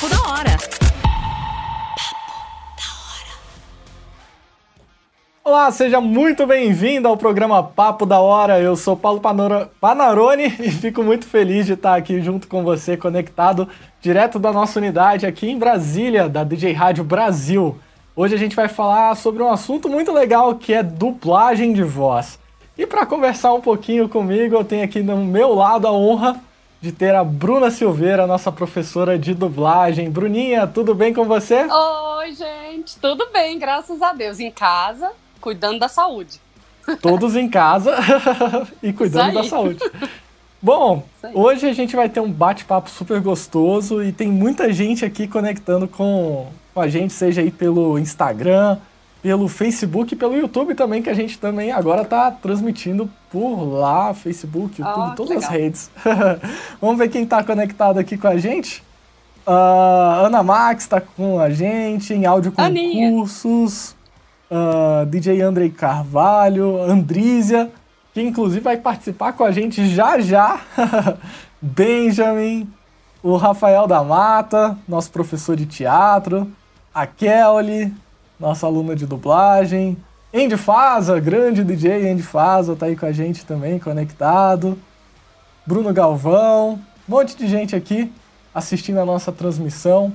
Papo da Hora. Olá, seja muito bem-vindo ao programa Papo da Hora. Eu sou Paulo Panora- Panarone e fico muito feliz de estar aqui junto com você, conectado direto da nossa unidade aqui em Brasília, da DJ Rádio Brasil. Hoje a gente vai falar sobre um assunto muito legal que é dublagem de voz. E para conversar um pouquinho comigo, eu tenho aqui no meu lado a honra de ter a Bruna Silveira, nossa professora de dublagem. Bruninha, tudo bem com você? Oi, gente, tudo bem, graças a Deus. Em casa, cuidando da saúde. Todos em casa e cuidando da saúde. Bom, hoje a gente vai ter um bate-papo super gostoso e tem muita gente aqui conectando com, com a gente, seja aí pelo Instagram, pelo Facebook e pelo YouTube também, que a gente também agora tá transmitindo por lá, Facebook, YouTube, que todas as legal. redes. Vamos ver quem tá conectado aqui com a gente? Ah, Ana Max tá com a gente em áudio concursos. Ah, DJ Andrei Carvalho, Andrízia, que inclusive vai participar com a gente já já. Benjamin, o Rafael da Mata, nosso professor de teatro, a Kelly, nossa aluna de dublagem, Andy Faza, grande DJ Andy Faza, tá aí com a gente também, conectado. Bruno Galvão, um monte de gente aqui assistindo a nossa transmissão.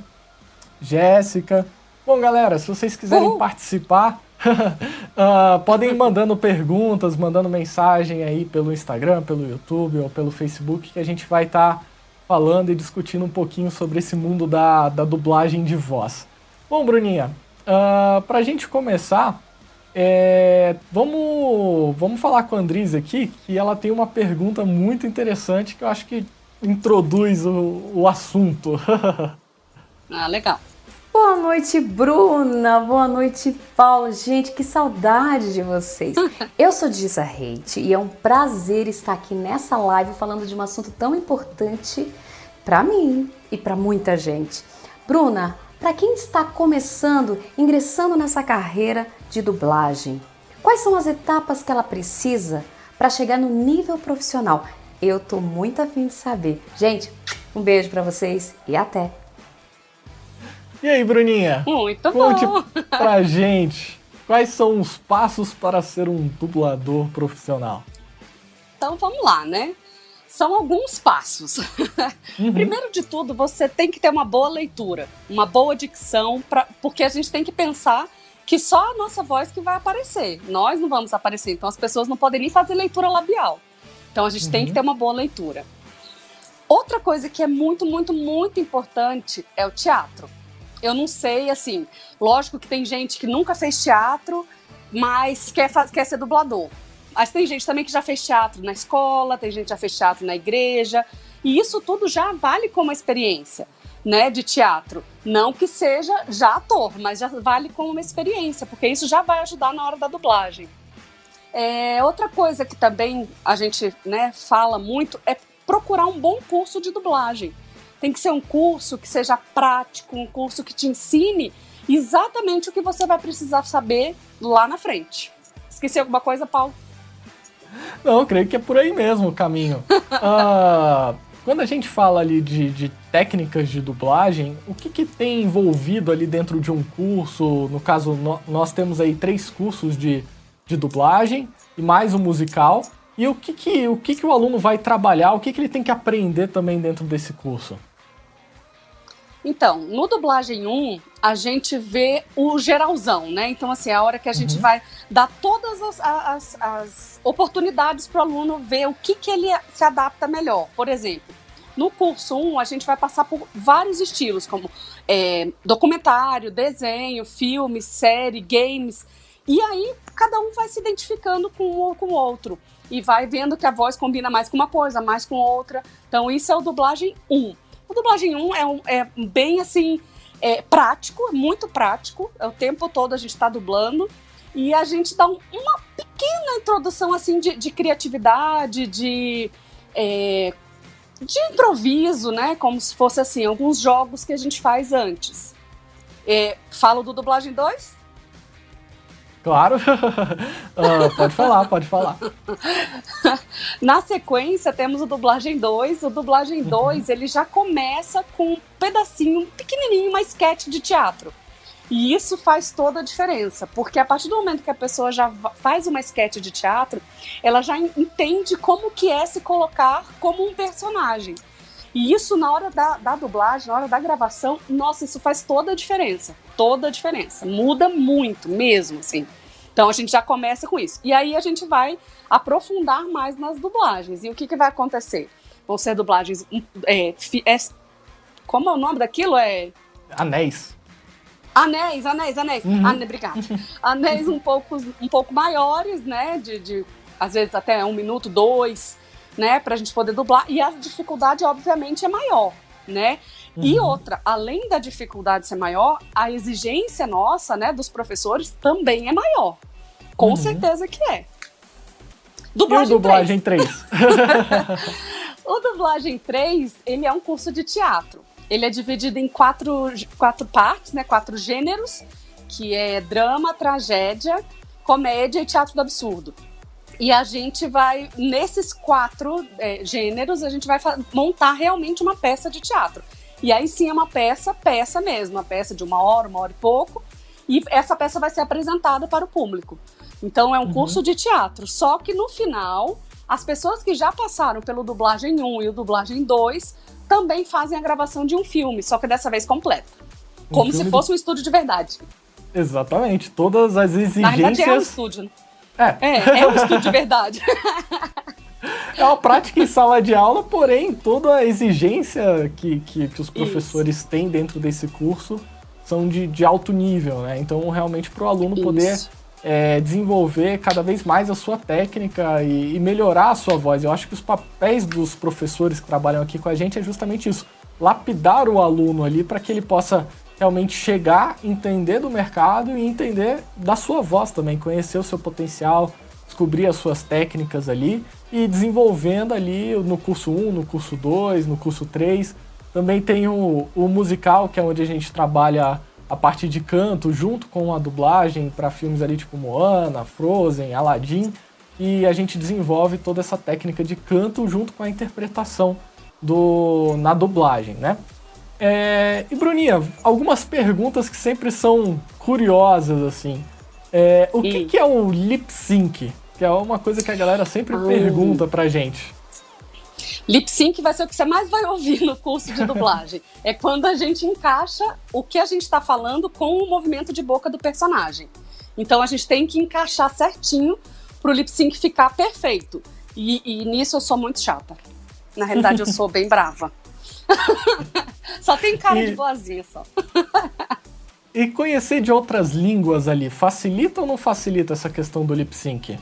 Jéssica. Bom, galera, se vocês quiserem Uhul. participar, ah, podem ir mandando perguntas, mandando mensagem aí pelo Instagram, pelo YouTube ou pelo Facebook, que a gente vai estar falando e discutindo um pouquinho sobre esse mundo da, da dublagem de voz. Bom, Bruninha, ah, pra gente começar, é, vamos, vamos falar com a Andris aqui, que ela tem uma pergunta muito interessante que eu acho que introduz o, o assunto. Ah, legal. Boa noite, Bruna. Boa noite, Paulo. Gente, que saudade de vocês. Eu sou Disa Reite e é um prazer estar aqui nessa live falando de um assunto tão importante para mim e para muita gente. Bruna, para quem está começando, ingressando nessa carreira de dublagem, quais são as etapas que ela precisa para chegar no nível profissional? Eu tô muito afim de saber. Gente, um beijo para vocês e até. e aí, Bruninha? Muito Conte bom. pra gente quais são os passos para ser um dublador profissional. Então vamos lá, né? São alguns passos. Uhum. Primeiro de tudo, você tem que ter uma boa leitura, uma boa dicção, pra, porque a gente tem que pensar que só a nossa voz que vai aparecer. Nós não vamos aparecer, então as pessoas não podem nem fazer leitura labial. Então a gente tem Uhum. que ter uma boa leitura. Outra coisa que é muito, muito, muito importante é o teatro. Eu não sei, assim, lógico que tem gente que nunca fez teatro, mas quer, quer ser dublador. Mas tem gente também que já fez teatro na escola, tem gente que já fez teatro na igreja, e isso tudo já vale como experiência, né, de teatro. Não que seja já ator, mas já vale como uma experiência, porque isso já vai ajudar na hora da dublagem. É, outra coisa que também a gente né, fala muito é procurar um bom curso de dublagem. Tem que ser um curso que seja prático, um curso que te ensine exatamente o que você vai precisar saber lá na frente. Esqueci alguma coisa, Paulo? Não, eu creio que é por aí mesmo o caminho. Ah, quando a gente fala ali de, de técnicas de dublagem, o que, que tem envolvido ali dentro de um curso? No caso, no- nós temos aí três cursos de, de dublagem e mais um musical. E o que, que, o, que, que o aluno vai trabalhar, o que, que ele tem que aprender também dentro desse curso? Então, no dublagem 1, a gente vê o geralzão, né? Então, assim, é a hora que a gente vai dar todas as, as- as oportunidades para o aluno ver o que, que ele se adapta melhor. Por exemplo, no curso 1, a gente vai passar por vários estilos, como é, documentário, desenho, filme, série, games. E aí, cada um vai se identificando com o com o outro. E vai vendo que a voz combina mais com uma coisa, mais com outra. Então, isso é o dublagem 1. O dublagem 1 é, um- é bem assim, é prático, é muito prático. É o tempo todo a gente está dublando. E a gente dá um- uma pequena introdução assim de, de criatividade, de, é, de improviso, né? Como se fosse assim, alguns jogos que a gente faz antes. É, falo do dublagem 2? Claro. uh, pode falar, pode falar. Na sequência, temos o dublagem 2. O dublagem 2, uhum. ele já começa com um pedacinho pequenininho, uma sketch de teatro. E isso faz toda a diferença, porque a partir do momento que a pessoa já faz uma sketch de teatro, ela já entende como que é se colocar como um personagem. E isso na hora da, da dublagem, na hora da gravação, nossa, isso faz toda a diferença. Toda a diferença. Muda muito mesmo, assim. Então a gente já começa com isso. E aí a gente vai aprofundar mais nas dublagens. E o que, que vai acontecer? Vão ser dublagens. É, é, como é o nome daquilo? É. Anéis. Anéis, anéis, anéis. Uhum. Ane, obrigada. anéis um pouco, um pouco maiores, né? De, de às vezes até um minuto, dois né, para a gente poder dublar. E a dificuldade, obviamente, é maior, né? Uhum. E outra, além da dificuldade ser maior, a exigência nossa, né, dos professores também é maior. Com uhum. certeza que é. Dublagem, e o dublagem 3? 3? o dublagem 3, ele é um curso de teatro. Ele é dividido em quatro, quatro partes, né, quatro gêneros, que é drama, tragédia, comédia e teatro do absurdo. E a gente vai, nesses quatro é, gêneros, a gente vai montar realmente uma peça de teatro. E aí sim é uma peça, peça mesmo, uma peça de uma hora, uma hora e pouco. E essa peça vai ser apresentada para o público. Então é um uhum. curso de teatro. Só que no final, as pessoas que já passaram pelo dublagem 1 e o dublagem 2 também fazem a gravação de um filme, só que dessa vez completa. Um como se fosse um estúdio de verdade. Exatamente. Todas as exigências. Na verdade é um estúdio. É. É, é um estudo de verdade. É uma prática em sala de aula, porém, toda a exigência que, que, que os professores Isso. têm dentro desse curso são de, de alto nível, né? Então, realmente, para o aluno Isso. poder é, desenvolver cada vez mais a sua técnica e, e, melhorar a sua voz. Eu acho que os papéis dos professores que trabalham aqui com a gente é justamente isso: lapidar o aluno ali para que ele possa realmente chegar, entender do mercado e entender da sua voz também, conhecer o seu potencial, descobrir as suas técnicas ali e desenvolvendo ali no curso 1, no curso 2, no curso 3. Também tem o, o musical, que é onde a gente trabalha a parte de canto junto com a dublagem para filmes ali tipo Moana, Frozen, Aladdin, e a gente desenvolve toda essa técnica de canto junto com a interpretação do na dublagem, né? É, e Bruninha, algumas perguntas que sempre são curiosas, assim. É, o que, que, é o lip sync? Que é uma coisa que a galera sempre Ai. pergunta pra gente. Lip sync vai ser o que você mais vai ouvir no curso de dublagem. é quando a gente encaixa o que a gente está falando com o movimento de boca do personagem. Então a gente tem que encaixar certinho pro lip sync ficar perfeito. E, e nisso eu sou muito chata. Na realidade, eu sou bem brava. só tem cara e... de boazinha só. e conhecer de outras línguas ali, facilita ou não facilita essa questão do lip sync?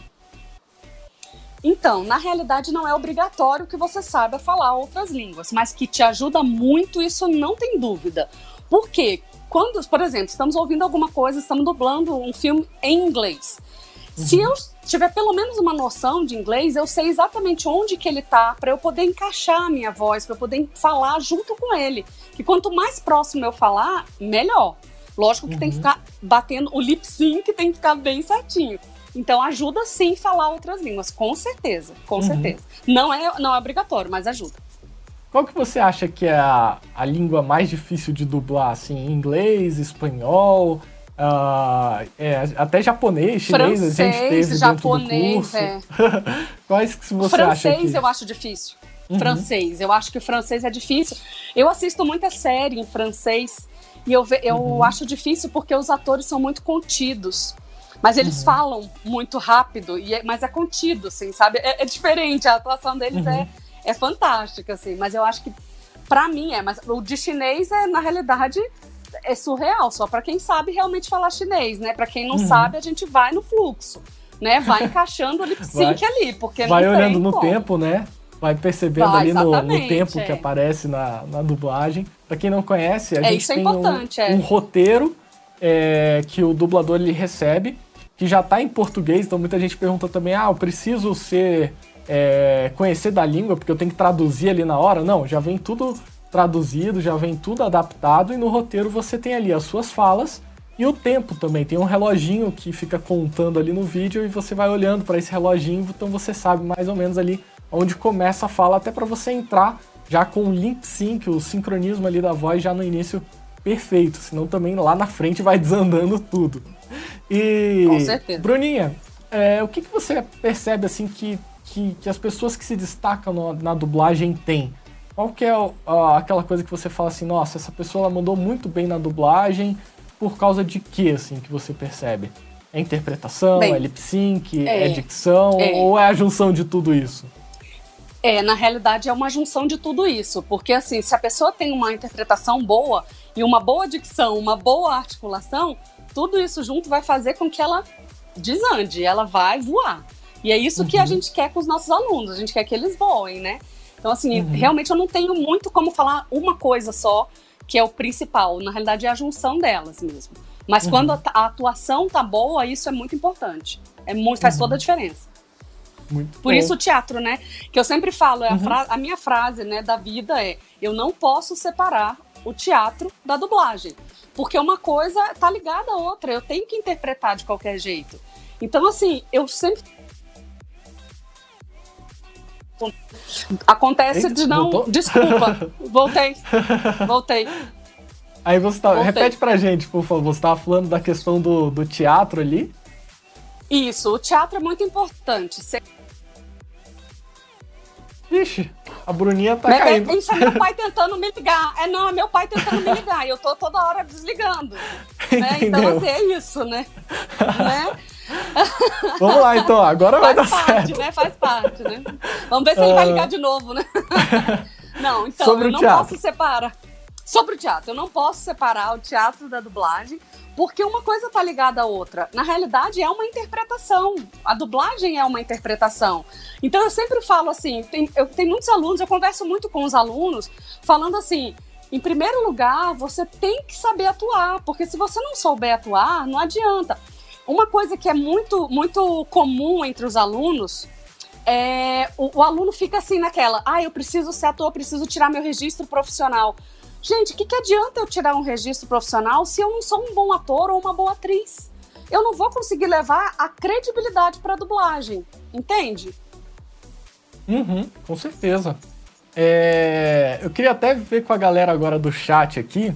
Então, na realidade, não é obrigatório que você saiba falar outras línguas, mas que te ajuda muito, isso não tem dúvida. Por quê? Quando, por exemplo, estamos ouvindo alguma coisa, estamos dublando um filme em inglês. Uhum. Se eu tiver pelo menos uma noção de inglês, eu sei exatamente onde que ele tá para eu poder encaixar a minha voz, para eu poder falar junto com ele. Que quanto mais próximo eu falar, melhor. Lógico que uhum. tem que uhum. ficar batendo o lip sync tem que ficar bem certinho. Então ajuda sim falar outras línguas, com certeza, com uhum. certeza. Não é, não é obrigatório, mas ajuda. Qual que você acha que é a, a língua mais difícil de dublar, assim, inglês, espanhol, Uh, é, até japonês, chinês, Francês, a gente teve japonês, dentro do curso. É. Quais que você francês acha que... eu acho difícil. Uhum. Francês, eu acho que o francês é difícil. Eu assisto muita série em francês e eu, eu uhum. acho difícil porque os atores são muito contidos. Mas eles uhum. falam muito rápido, e é, mas é contido, assim, sabe? É, é diferente, a atuação deles é, uhum. é fantástica, assim. Mas eu acho que, para mim, é. Mas o de chinês é, na realidade, é surreal, só para quem sabe realmente falar chinês, né? Para quem não uhum. sabe, a gente vai no fluxo, né? Vai encaixando o lip sync vai, ali, porque vai olhando no como. tempo, né? Vai percebendo vai, ali no, no, tempo é. que aparece na, na dublagem. Para quem não conhece, a é, gente é tem um, é. um, roteiro é, que o dublador ele recebe, que já está em português, então muita gente pergunta também, ah, eu preciso ser é, conhecer da língua, porque eu tenho que traduzir ali na hora. Não, já vem tudo traduzido, já vem tudo adaptado e no roteiro você tem ali as suas falas E o tempo também, tem um reloginho que fica contando ali no vídeo e você vai olhando para esse reloginho, então você sabe mais ou menos ali onde começa a fala, até para você entrar já com o lip sync, o sincronismo ali da voz já no início perfeito, senão também lá na frente vai desandando tudo. E com certeza. Bruninha, é, o que, que você percebe assim que, que, que as pessoas que se destacam no, na dublagem têm? Qual que é aquela coisa que você fala assim, nossa, essa pessoa mandou muito bem na dublagem, por causa de que, assim, que você percebe? É interpretação, Bem, é lip sync, é, é dicção, é. ou é a junção de tudo isso? É, na realidade é uma junção de tudo isso, porque assim, se a pessoa tem uma interpretação boa e uma boa dicção, uma boa articulação, tudo isso junto vai fazer com que ela desande, ela vai voar. E é isso uhum. que a uhum. gente quer com os nossos alunos, a gente quer que eles voem, né? Então, assim, uhum. realmente eu não tenho muito como falar uma coisa só, que é o principal. Na realidade, é a junção delas mesmo. Mas uhum. quando a, a, atuação tá boa, isso é muito importante. É muito, faz uhum. toda a diferença. Muito Por bom. isso o teatro, né? Que eu sempre falo, é a, uhum. a minha frase né, da vida é: eu não posso separar o teatro da dublagem. Porque uma coisa tá ligada à outra, eu tenho que interpretar de qualquer jeito. Então, assim, eu sempre Acontece Eita, de não. Voltou? Desculpa, voltei. Voltei. Aí você tá. Voltei. Repete pra gente, por favor. Você tava falando da questão do, do teatro ali? Isso, o teatro é muito importante. Você... Ixi, a Bruninha tá caindo. Isso é meu pai tentando me ligar. É não, é meu pai tentando me ligar. E eu tô toda hora desligando. Né? Então, assim, é isso, né? né? Vamos lá, então. Agora vai dar parte, certo. Né? Faz parte, né? Vamos ver se ele vai ligar de novo, né? não, então, Sobre eu não teatro. posso separar. Sobre o teatro, eu não posso separar o teatro da dublagem, porque uma coisa tá ligada à outra. Na realidade, é uma interpretação. A dublagem é uma interpretação. Então, eu sempre falo assim: tem, eu tenho muitos alunos, eu converso muito com os alunos, falando assim. Em primeiro lugar, você tem que saber atuar, porque se você não souber atuar, não adianta. Uma coisa que é muito, muito comum entre os alunos é o, o aluno fica assim naquela, ah, eu preciso ser ator, preciso tirar meu registro profissional. Gente, o que, que adianta eu tirar um registro profissional se eu não sou um bom ator ou uma boa atriz? Eu não vou conseguir levar a credibilidade para a dublagem, entende? Uhum, com certeza. É, eu queria até ver com a galera agora do chat aqui,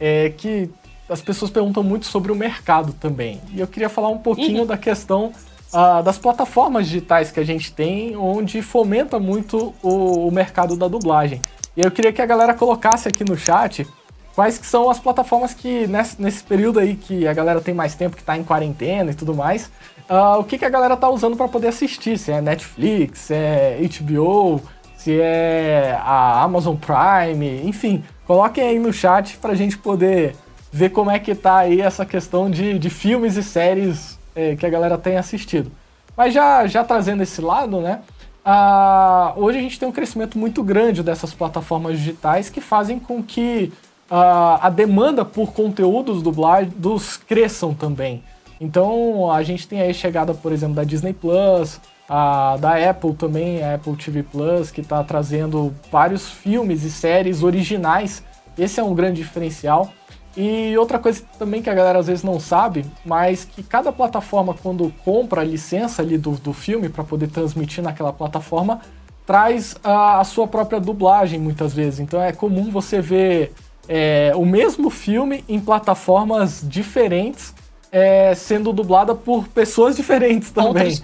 é, que as pessoas perguntam muito sobre o mercado também. E eu queria falar um pouquinho uhum. da questão uh, das plataformas digitais que a gente tem, onde fomenta muito o, o, mercado da dublagem. E eu queria que a galera colocasse aqui no chat quais que são as plataformas que, nesse, nesse período aí que a galera tem mais tempo, que está em quarentena e tudo mais, uh, o que, que a galera tá usando para poder assistir. Se é Netflix, se é HBO, se é a Amazon Prime, enfim. Coloquem aí no chat para a gente poder ver como é que tá aí essa questão de, de filmes e séries é, que a galera tem assistido. Mas já, já trazendo esse lado, né? Ah, hoje a gente tem um crescimento muito grande dessas plataformas digitais que fazem com que ah, a demanda por conteúdos dublados cresçam também. Então a gente tem aí chegada, por exemplo, da Disney Plus, a, da Apple também, a Apple TV Plus, que está trazendo vários filmes e séries originais. Esse é um grande diferencial. E outra coisa também que a galera às vezes não sabe, mas que cada plataforma, quando compra a licença ali do, do filme para poder transmitir naquela plataforma, traz a, a, sua própria dublagem muitas vezes. Então é comum você ver é, o mesmo filme em plataformas diferentes, é, sendo dublada por pessoas diferentes também.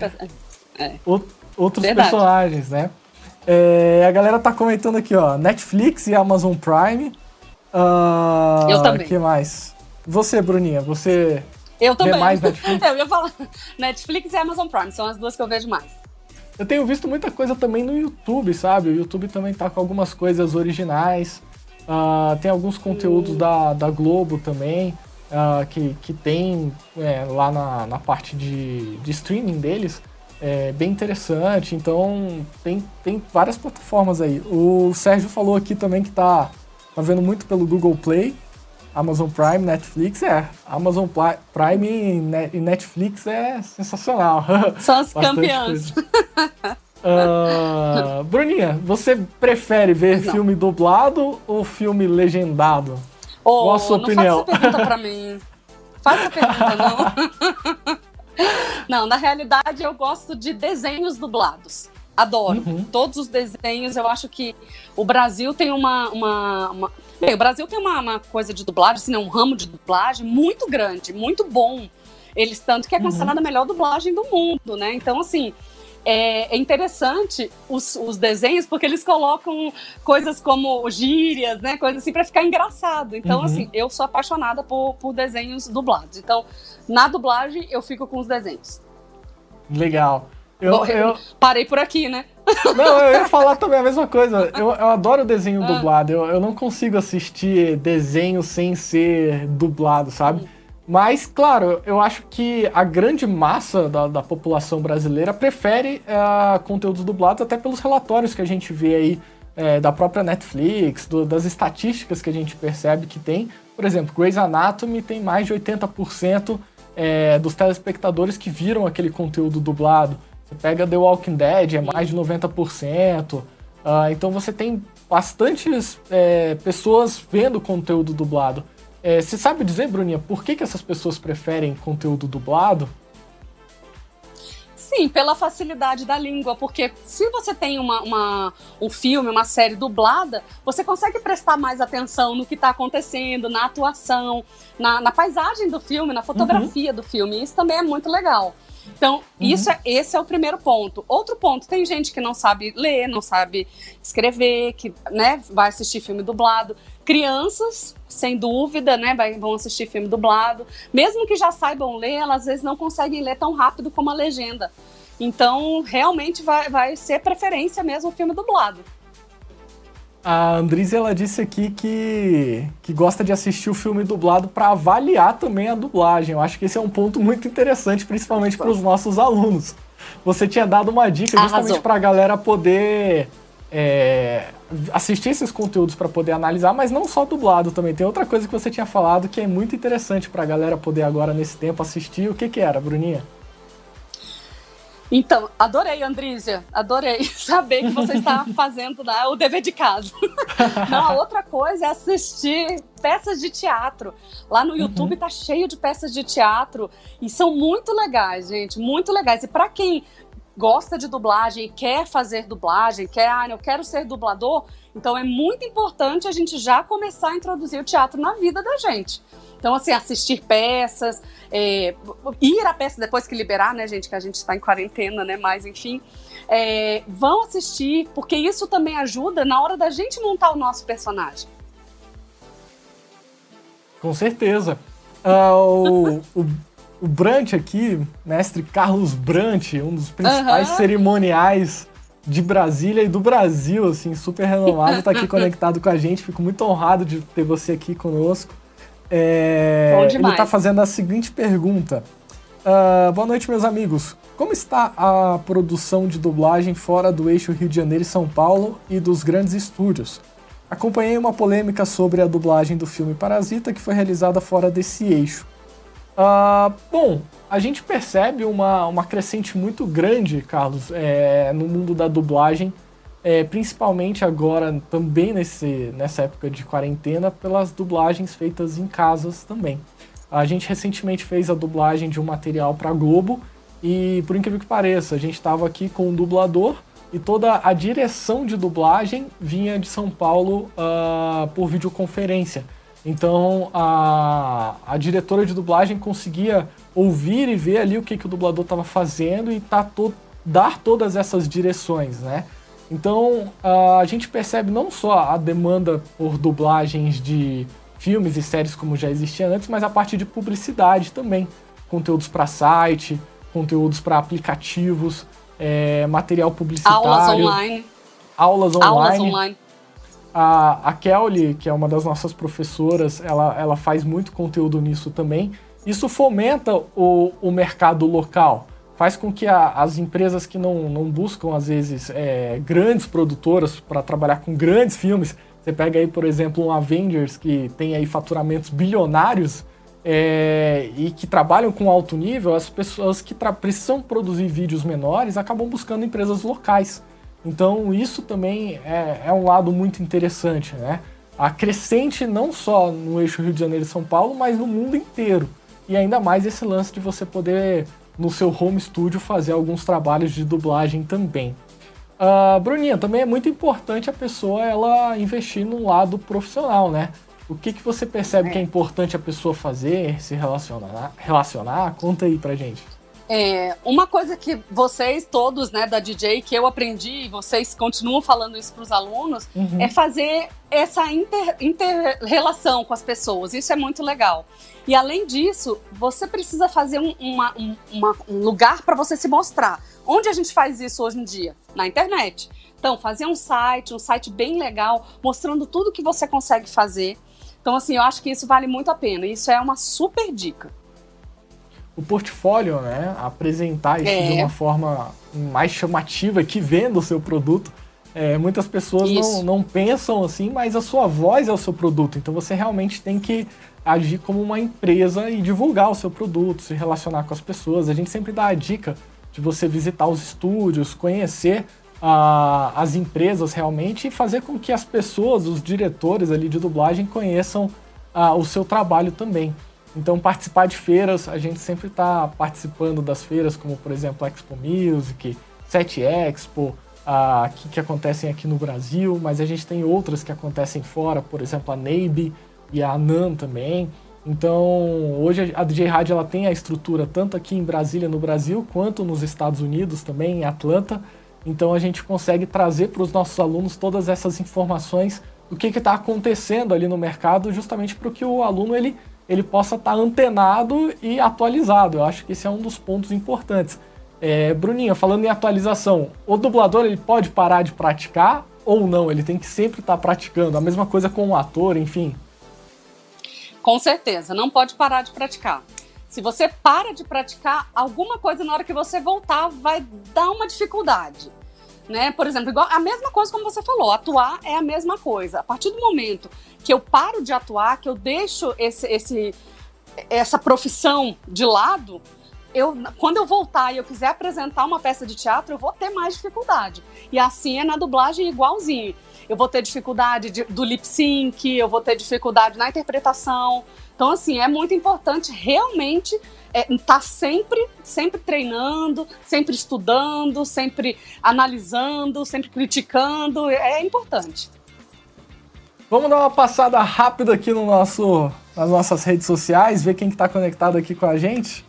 Outros, é. outros personagens, né? É, a galera tá comentando aqui, ó, Netflix e Amazon Prime Uh, eu também. que mais? Você, Bruninha, você eu também. vê mais Netflix? eu ia falar Netflix e Amazon Prime, são as duas que eu vejo mais. Eu tenho visto muita coisa também no YouTube, sabe? O YouTube também tá com algumas coisas originais. Uh, tem alguns conteúdos da, da Globo também, uh, que, que tem é, lá na, na parte de, de streaming deles. É bem interessante. Então, tem, tem várias plataformas aí. O Sérgio falou aqui também que tá Tá vendo muito pelo Google Play, Amazon Prime, Netflix, é. Amazon Prime e Netflix é sensacional. São as campeãs. Uh, Bruninha, você prefere ver não. filme dublado ou filme legendado? Oh, Qual a sua opinião? Não faça pergunta pra mim. essa pergunta, não. não, na realidade eu gosto de desenhos dublados. Adoro. Uhum. Todos os desenhos, eu acho que o Brasil tem uma. uma, uma... Bem, o Brasil tem uma, uma, coisa de dublagem, assim, né, um ramo de dublagem muito grande, muito bom. Eles, tanto que é considerada uhum. a melhor dublagem do mundo, né? Então, assim, é, é interessante os, os, desenhos porque eles colocam coisas como gírias, né? Coisas assim para ficar engraçado. Então, uhum. assim, eu sou apaixonada por, por desenhos dublados. Então, na dublagem, eu fico com os desenhos. Legal. Eu, Bom, eu... Parei por aqui, né? Não, eu ia falar também a mesma coisa. Eu, eu adoro desenho ah. dublado. Eu, eu não consigo assistir desenho sem ser dublado, sabe? Mas, claro, eu acho que a grande massa da, da população brasileira prefere é, conteúdos dublados, até pelos relatórios que a gente vê aí é, da própria Netflix, do, das estatísticas que a gente percebe que tem. Por exemplo, Grey's Anatomy tem mais de 80% é, dos telespectadores que viram aquele conteúdo dublado. Você pega The Walking Dead, é mais de 90%. Uh, ah, então você tem bastantes é, pessoas vendo conteúdo dublado. É, você sabe dizer, Bruninha, por que, que essas pessoas preferem conteúdo dublado? Sim, pela facilidade da língua, porque se você tem uma, uma, um filme, uma série dublada, você consegue prestar mais atenção no que está acontecendo, na atuação, na, na, paisagem do filme, na fotografia uhum. do filme. Isso também é muito legal. Então, uhum. isso é, esse é o primeiro ponto. Outro ponto, tem gente que não sabe ler, não sabe escrever, que né, vai assistir filme dublado. Crianças, sem dúvida, né, vão assistir filme dublado. Mesmo que já saibam ler, elas às vezes não conseguem ler tão rápido como a legenda. Então, realmente vai, vai ser preferência mesmo o filme dublado. A Andrisa ela disse aqui que, que gosta de assistir o filme dublado para avaliar também a dublagem. Eu acho que esse é um ponto muito interessante, principalmente para os nossos alunos. Você tinha dado uma dica justamente para a galera poder é, assistir esses conteúdos para poder analisar, mas não só dublado também. Tem outra coisa que você tinha falado que é muito interessante para a galera poder agora nesse tempo assistir. O que, que era, Bruninha? Então, adorei, Andrízia. Adorei saber que você está fazendo né, o dever de casa. Não, a outra coisa é assistir peças de teatro. Lá no YouTube uhum. tá cheio de peças de teatro e são muito legais, gente, muito legais. E para quem gosta de dublagem e quer fazer dublagem, quer, ah, eu quero ser dublador, então é muito importante a gente já começar a introduzir o teatro na vida da gente. Então, assim, assistir peças, é, ir à peça depois que liberar, né, gente? Que a gente está em quarentena, né? Mas, enfim, é, vão assistir, porque isso também ajuda na hora da gente montar o nosso personagem. Com certeza. Uh, o, o, o Brant aqui, mestre Carlos Brant, um dos principais uhum. cerimoniais de Brasília e do Brasil, assim, super renomado, está aqui conectado com a gente. Fico muito honrado de ter você aqui conosco. É, ele está fazendo a seguinte pergunta. Uh, boa noite, meus amigos. Como está a produção de dublagem fora do eixo Rio de Janeiro e São Paulo e dos grandes estúdios? Acompanhei uma polêmica sobre a dublagem do filme Parasita que foi realizada fora desse eixo. Uh, bom, a gente percebe uma, uma crescente muito grande, Carlos, é, no mundo da dublagem é, principalmente agora, também nesse, nessa época de quarentena, pelas dublagens feitas em casas também. A gente recentemente fez a dublagem de um material para Globo e, por incrível que pareça, a gente estava aqui com um dublador e toda a direção de dublagem vinha de São Paulo uh, por videoconferência. Então a, a diretora de dublagem conseguia ouvir e ver ali o que, que o dublador estava fazendo e tá to dar todas essas direções, né? Então a gente percebe não só a demanda por dublagens de filmes e séries como já existia antes, mas a parte de publicidade também. Conteúdos para site, conteúdos para aplicativos, é, material publicitário. Aulas online. Aulas online. Aulas online. A, a Kelly, que é uma das nossas professoras, ela, ela faz muito conteúdo nisso também. Isso fomenta o, o mercado local faz com que a, as empresas que não, não buscam, às vezes, é, grandes produtoras para trabalhar com grandes filmes, você pega aí, por exemplo, um Avengers que tem aí faturamentos bilionários é, e que trabalham com alto nível, as pessoas que precisam produzir vídeos menores acabam buscando empresas locais. Então isso também é, é um lado muito interessante, né? A crescente não só no eixo Rio de Janeiro e São Paulo, mas no mundo inteiro. e ainda mais esse lance de você poder no seu home studio fazer alguns trabalhos de dublagem também. Uh, Bruninha, também é muito importante a pessoa ela investir no lado profissional, né? O que, que você percebe é. que é importante a pessoa fazer, se relacionar, relacionar? Conta aí pra gente. É, uma coisa que vocês todos, né, da DJ, que eu aprendi, e vocês continuam falando isso para os alunos, uhum. é fazer essa inter-relação inter com as pessoas. Isso é muito legal. E além disso, você precisa fazer um, uma, um, uma, um lugar para você se mostrar. Onde a gente faz isso hoje em dia? Na internet. Então, fazer um site, um site bem legal, mostrando tudo que você consegue fazer. Então, assim, eu acho que isso vale muito a pena. Isso é uma super dica o portfólio, né? Apresentar isso é. de uma forma mais chamativa que venda o seu produto. É, muitas pessoas não, não pensam assim, mas a sua voz é o seu produto. Então você realmente tem que agir como uma empresa e divulgar o seu produto, se relacionar com as pessoas. A gente sempre dá a dica de você visitar os estúdios, conhecer uh, as empresas realmente e fazer com que as pessoas, os diretores ali de dublagem, conheçam uh, o seu trabalho também. Então, participar de feiras, a gente sempre está participando das feiras, como por exemplo a Expo Music, Set Expo, a, que, que acontecem aqui no Brasil, mas a gente tem outras que acontecem fora, por exemplo a NAB e a ANAM também. Então, hoje a DJ Rádio ela tem a estrutura tanto aqui em Brasília, no Brasil, quanto nos Estados Unidos também, em Atlanta. Então, a gente consegue trazer para os nossos alunos todas essas informações do que está acontecendo ali no mercado, justamente para que o aluno ele ele possa estar tá antenado e atualizado. Eu acho que esse é um dos pontos importantes. É, Bruninha, falando em atualização, o dublador ele pode parar de praticar ou não? Ele tem que sempre estar tá praticando. A mesma coisa com o ator, enfim. Com certeza, não pode parar de praticar. Se você para de praticar, alguma coisa na hora que você voltar vai dar uma dificuldade né? Por exemplo, igual, a mesma coisa como você falou, atuar é a mesma coisa. A partir do momento que eu paro de atuar, que eu deixo esse, esse, essa profissão de lado, eu, quando eu voltar e eu quiser apresentar uma peça de teatro, eu vou ter mais dificuldade. E assim é na dublagem igualzinho. Eu vou ter dificuldade de, do lip sync, eu vou ter dificuldade na interpretação. Então, assim, é muito importante realmente é, tá sempre, sempre treinando, sempre estudando, sempre analisando, sempre criticando. É importante. Vamos dar uma passada rápida aqui no nosso, nas nossas redes sociais, ver quem está conectado aqui com a gente.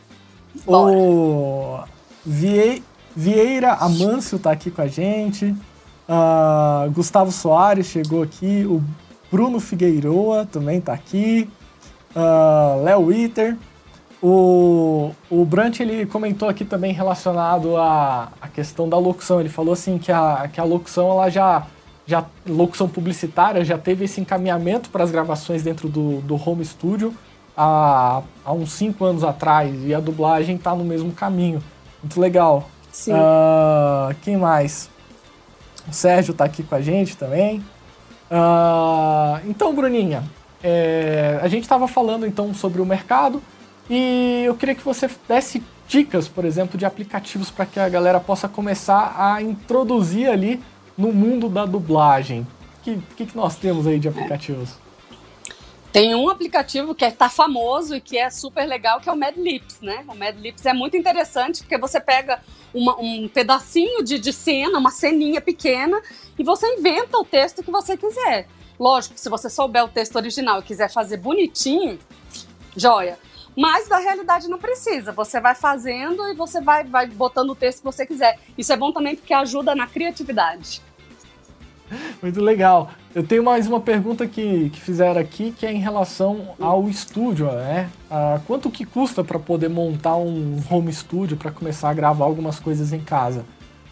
Bora. O Vie, Vieira Amâncio está aqui com a gente. Uh, Gustavo Soares chegou aqui. O Bruno Figueiroa também está aqui. Uh, Léo Witter. O, o Brant ele comentou aqui também relacionado à, à questão da locução. Ele falou assim que a, que a locução ela já já locução publicitária já teve esse encaminhamento para as gravações dentro do, do home studio há, há uns cinco anos atrás e a dublagem está no mesmo caminho. Muito legal. Sim. Uh, quem mais? O Sérgio está aqui com a gente também. Uh, então, Bruninha, é, a gente estava falando então sobre o mercado. E eu queria que você desse dicas, por exemplo, de aplicativos para que a galera possa começar a introduzir ali no mundo da dublagem. O que, que, que nós temos aí de aplicativos? Tem um aplicativo que está famoso e que é super legal, que é o Mad Lips, né? O Mad Lips é muito interessante porque você pega uma, um pedacinho de, de cena, uma ceninha pequena, e você inventa o texto que você quiser. Lógico, se você souber o texto original e quiser fazer bonitinho, joia. Mas da realidade não precisa. Você vai fazendo e você vai, vai botando o texto que você quiser. Isso é bom também porque ajuda na criatividade. Muito legal. Eu tenho mais uma pergunta que, que fizeram aqui, que é em relação ao estúdio, né? Ah, quanto que custa para poder montar um home studio para começar a gravar algumas coisas em casa?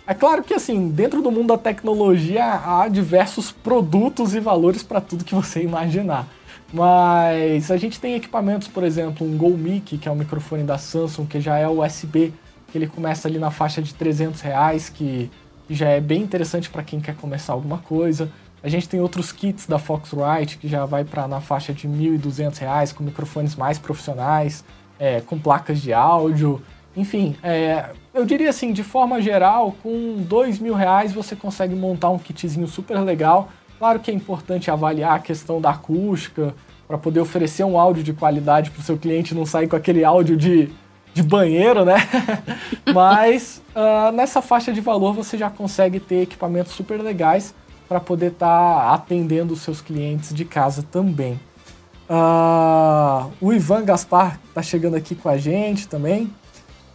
É claro que assim, dentro do mundo da tecnologia há diversos produtos e valores para tudo que você imaginar. Mas a gente tem equipamentos, por exemplo, um Go Mic, que é um microfone da Samsung, que já é USB, que ele começa ali na faixa de 300 reais, que, que já é bem interessante para quem quer começar alguma coisa. A gente tem outros kits da Foxrite, que já vai para na faixa de 1.200 reais, com microfones mais profissionais, é, com placas de áudio. Enfim, é, eu diria assim, de forma geral, com dois mil reais você consegue montar um kitzinho super legal Claro que é importante avaliar a questão da acústica, para poder oferecer um áudio de qualidade para o seu cliente não sair com aquele áudio de, de banheiro, né? Mas uh, nessa faixa de valor você já consegue ter equipamentos super legais para poder estar tá atendendo os seus clientes de casa também. Uh, o Ivan Gaspar está chegando aqui com a gente também.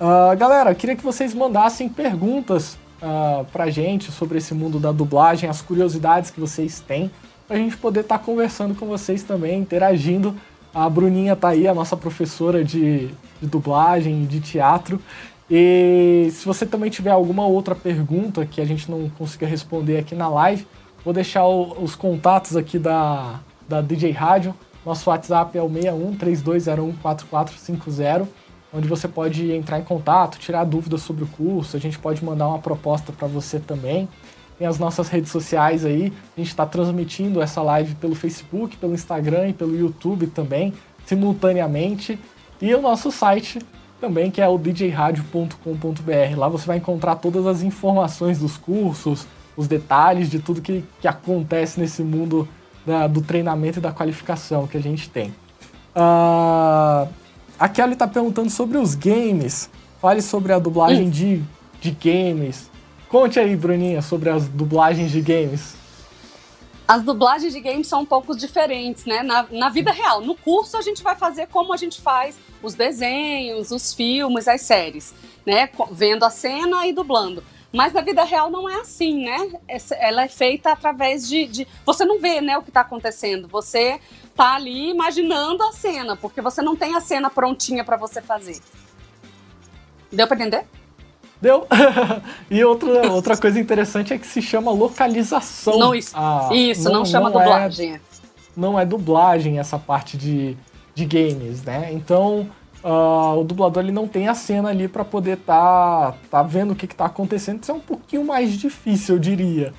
Uh, galera, queria que vocês mandassem perguntas uh, pra gente sobre esse mundo da dublagem, as curiosidades que vocês têm, pra gente poder estar tá conversando com vocês também, interagindo. A Bruninha tá aí, a nossa professora de, de dublagem, de teatro. E se você também tiver alguma outra pergunta que a gente não consiga responder aqui na live, vou deixar o, os contatos aqui da, da DJ Rádio. Nosso WhatsApp é o 61 3201 4450 onde você pode entrar em contato, tirar dúvidas sobre o curso, a gente pode mandar uma proposta para você também. Tem as nossas redes sociais aí, a gente está transmitindo essa live pelo Facebook, pelo Instagram e pelo YouTube também, simultaneamente. E o nosso site também, que é o djradio.com.br. Lá você vai encontrar todas as informações dos cursos, os detalhes de tudo que, que acontece nesse mundo da, do treinamento e da qualificação que a gente tem. Uh, a Kelly está perguntando sobre os games. Fale sobre a dublagem de, de games. Conte aí, Bruninha, sobre as dublagens de games. As dublagens de games são um pouco diferentes, né? Na, na vida real. No curso, a gente vai fazer como a gente faz os desenhos, os filmes, as séries, né? Vendo a cena e dublando. Mas na vida real não é assim, né? Ela é feita através de. de... Você não vê né, o que está acontecendo. Você tá ali imaginando a cena, porque você não tem a cena prontinha para você fazer. Deu para entender? Deu. e outra, outra coisa interessante é que se chama localização. Não, isso, ah, isso não, não, chama não é dublagem. É, não é dublagem essa parte de, de games, né? Então, uh, o dublador ele não tem a cena ali para poder tá, tá vendo o que, que tá acontecendo. Isso é um pouquinho mais difícil, eu diria.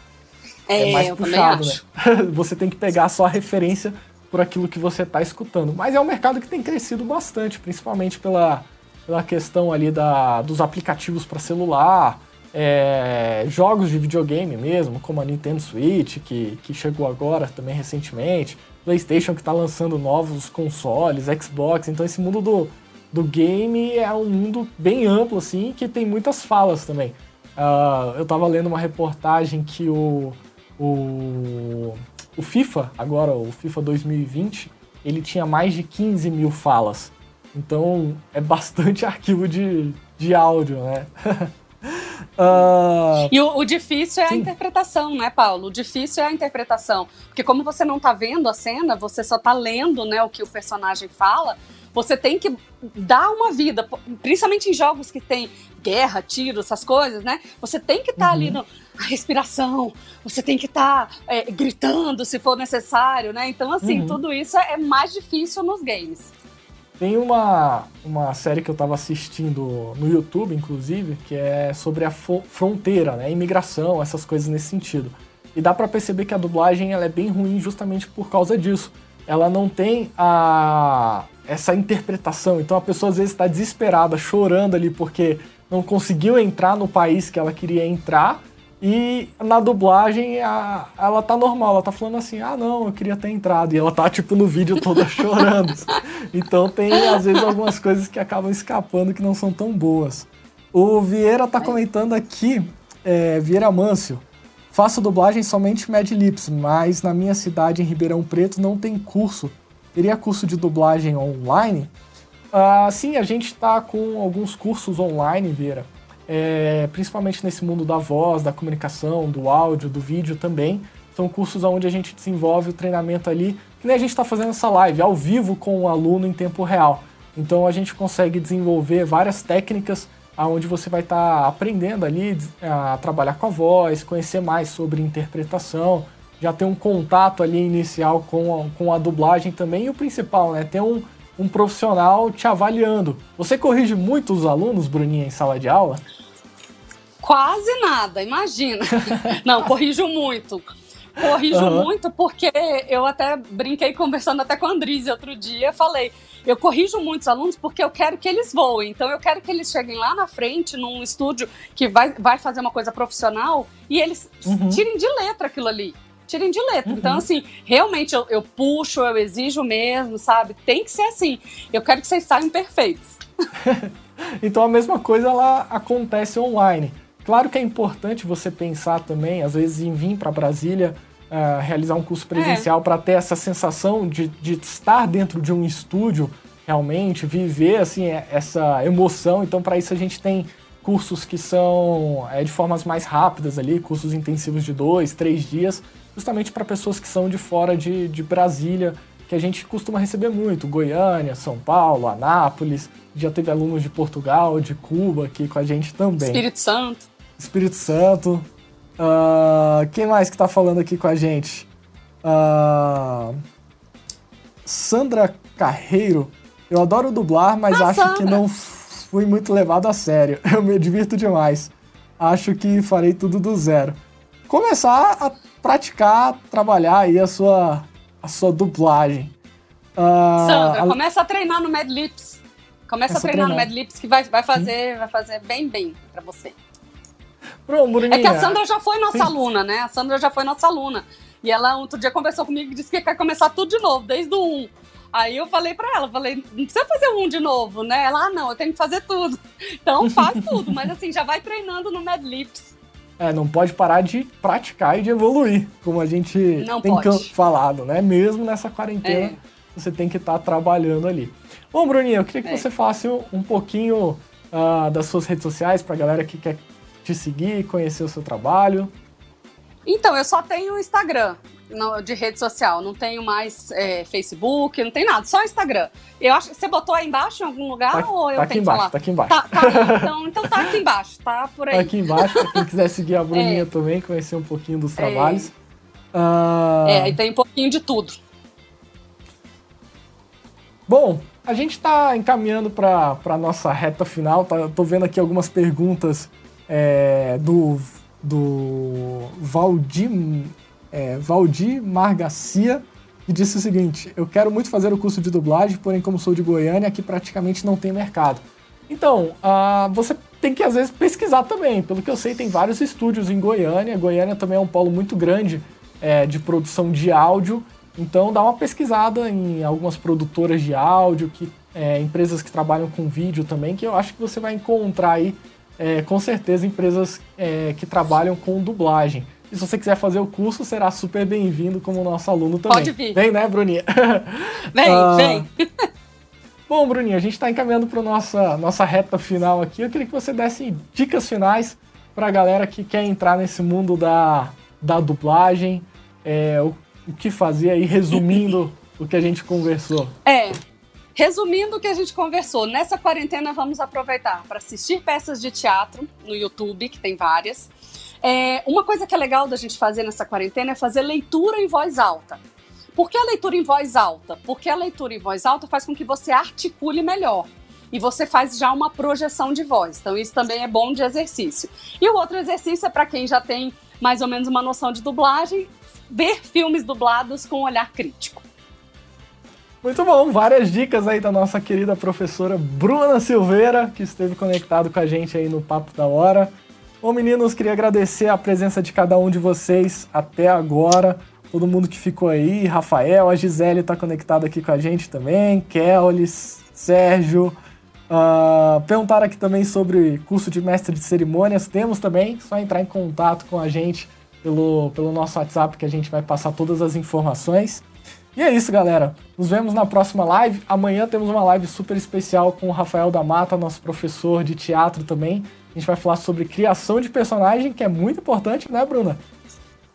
É, é mais puxado, né? Você tem que pegar só a referência por aquilo que você está escutando. Mas é um mercado que tem crescido bastante, principalmente pela, pela questão ali da, dos aplicativos para celular, é, jogos de videogame mesmo, como a Nintendo Switch, que, que chegou agora também recentemente, PlayStation que está lançando novos consoles, Xbox, então esse mundo do, do game é um mundo bem amplo, assim, que tem muitas falas também. Uh, eu estava lendo uma reportagem que o, o o FIFA, agora o FIFA 2020, ele tinha mais de 15 mil falas. Então é bastante arquivo de, de áudio, né? uh... E o, o difícil é Sim. a interpretação, né, Paulo? O difícil é a interpretação. Porque como você não tá vendo a cena, você só tá lendo né, o que o personagem fala, você tem que dar uma vida, principalmente em jogos que tem guerra, tiro, essas coisas, né? Você tem que estar tá uhum. ali no a respiração, você tem que estar tá, é, gritando se for necessário, né? Então, assim, uhum. tudo isso é mais difícil nos games. Tem uma, uma série que eu estava assistindo no YouTube, inclusive, que é sobre a fronteira, né? Imigração, essas coisas nesse sentido. E dá para perceber que a dublagem ela é bem ruim justamente por causa disso. Ela não tem a essa interpretação. Então a pessoa às vezes está desesperada, chorando ali porque não conseguiu entrar no país que ela queria entrar. E na dublagem a, ela tá normal, ela tá falando assim: ah, não, eu queria ter entrado. E ela tá, tipo, no vídeo toda chorando. então tem, às vezes, algumas coisas que acabam escapando que não são tão boas. O Vieira tá comentando aqui, é, Vieira Mâncio. Faço dublagem somente Mad Lips, mas na minha cidade, em Ribeirão Preto, não tem curso. Teria curso de dublagem online? Uh, sim, a gente está com alguns cursos online, Vera, é, principalmente nesse mundo da voz, da comunicação, do áudio, do vídeo também. São cursos onde a gente desenvolve o treinamento ali, que nem a gente está fazendo essa live, ao vivo com o aluno em tempo real. Então a gente consegue desenvolver várias técnicas onde você vai estar tá aprendendo ali a trabalhar com a voz, conhecer mais sobre interpretação, já ter um contato ali inicial com a, com a dublagem também. E o principal, né? Ter um, um profissional te avaliando. Você corrige muito os alunos, Bruninha, em sala de aula? Quase nada, imagina. Não, corrijo muito. Corrijo uhum. muito porque eu até brinquei conversando até com a Andrise outro dia, falei, eu corrijo muitos alunos porque eu quero que eles voem. Então eu quero que eles cheguem lá na frente, num estúdio que vai, vai fazer uma coisa profissional, e eles uhum. tirem de letra aquilo ali tirem de letra. Uhum. Então, assim, realmente eu, eu puxo, eu exijo mesmo, sabe? Tem que ser assim. Eu quero que vocês saiam perfeitos. então a mesma coisa ela acontece online. Claro que é importante você pensar também, às vezes, em vir para Brasília uh, realizar um curso presencial é. para ter essa sensação de, de estar dentro de um estúdio realmente, viver assim é, essa emoção. Então, para isso a gente tem cursos que são é, de formas mais rápidas ali, cursos intensivos de dois, três dias, justamente para pessoas que são de fora de, de Brasília, que a gente costuma receber muito, Goiânia, São Paulo, Anápolis, já teve alunos de Portugal, de Cuba aqui com a gente também. Espírito Santo. Espírito Santo. Uh, quem mais que tá falando aqui com a gente? Uh, Sandra Carreiro. Eu adoro dublar, mas ah, acho Sandra. que não fui muito levado a sério. Eu me divirto demais. Acho que farei tudo do zero. Começar a praticar, trabalhar aí a sua, a sua dublagem. Uh, Sandra, a... começa a treinar no Mad Lips. Começa a treinar, treinar, no Mad Lips que vai, vai, fazer, vai fazer bem bem para você. Pronto, é que a Sandra já foi nossa aluna, né? A Sandra já foi nossa aluna. E ela outro dia conversou comigo e disse que quer começar tudo de novo, desde o 1. Aí eu falei pra ela, falei, não precisa fazer um de novo, né? Ela, ah, não, eu tenho que fazer tudo. Então faz tudo, mas assim, já vai treinando no Mad Lips. É, não pode parar de praticar e de evoluir, como a gente não tem pode. falado, né? Mesmo nessa quarentena, é. você tem que estar tá trabalhando ali. Bom, Bruninha, eu queria que é. você faça um pouquinho uh, das suas redes sociais pra galera que quer te seguir, conhecer o seu trabalho? Então, eu só tenho Instagram de rede social, não tenho mais é, Facebook, não tem nada, só Instagram. Eu acho você botou aí embaixo em algum lugar tá, ou eu tá tenho aqui embaixo, Tá aqui embaixo. Tá, tá então, então tá aqui embaixo, tá por aí. Tá aqui embaixo, pra quem quiser seguir a Bruninha é. também, conhecer um pouquinho dos trabalhos. É, uh... é, e tem um pouquinho de tudo. Bom, a gente está encaminhando para a nossa reta final. Tá, tô vendo aqui algumas perguntas é, do, do Valdir, é, Valdir Margacia, que disse o seguinte: Eu quero muito fazer o curso de dublagem, porém, como sou de Goiânia, aqui praticamente não tem mercado. Então, uh, você tem que às vezes pesquisar também. Pelo que eu sei, tem vários estúdios em Goiânia. Goiânia também é um polo muito grande é, de produção de áudio. Então, dá uma pesquisada em algumas produtoras de áudio, que, é, empresas que trabalham com vídeo também, que eu acho que você vai encontrar aí é, com certeza empresas é, que trabalham com dublagem. E se você quiser fazer o curso, será super bem-vindo como nosso aluno também. Pode vir. Vem, né, Bruninha? Vem, ah, vem. Bom, Bruninha, a gente está encaminhando para nossa nossa reta final aqui. Eu queria que você desse dicas finais para a galera que quer entrar nesse mundo da, da dublagem, é, o, o que fazer aí, resumindo o que a gente conversou. É, Resumindo o que a gente conversou, nessa quarentena vamos aproveitar para assistir peças de teatro no YouTube, que tem várias. É, uma coisa que é legal da gente fazer nessa quarentena é fazer leitura em voz alta. Por que a leitura em voz alta? Porque a leitura em voz alta faz com que você articule melhor. E você faz já uma projeção de voz. Então, isso também é bom de exercício. E o outro exercício é para quem já tem mais ou menos uma noção de dublagem, ver filmes dublados com olhar crítico. Muito bom, várias dicas aí da nossa querida professora Bruna Silveira, que esteve conectado com a gente aí no Papo da Hora. Bom, meninos, queria agradecer a presença de cada um de vocês até agora. Todo mundo que ficou aí, Rafael, a Gisele está conectada aqui com a gente também, Kellis, Sérgio. Uh, perguntaram aqui também sobre curso de mestre de cerimônias. Temos também, só entrar em contato com a gente pelo, pelo nosso WhatsApp que a gente vai passar todas as informações. E é isso, galera. Nos vemos na próxima live. Amanhã temos uma live super especial com o Rafael da Mata, nosso professor de teatro também. A gente vai falar sobre criação de personagem, que é muito importante, né, Bruna?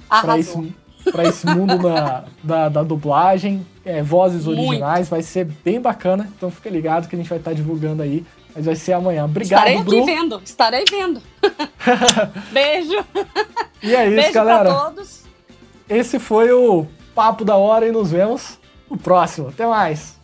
Para esse, pra esse mundo da, da, da dublagem, é, vozes originais. Muito. Vai ser bem bacana. Então fica ligado que a gente vai estar divulgando aí. Mas vai ser amanhã. Obrigado, Estarei Bru. aqui vendo. Estarei vendo. Beijo. E é isso, Beijo galera. Pra todos. Esse foi o papo da hora e nos vemos no próximo. Até mais!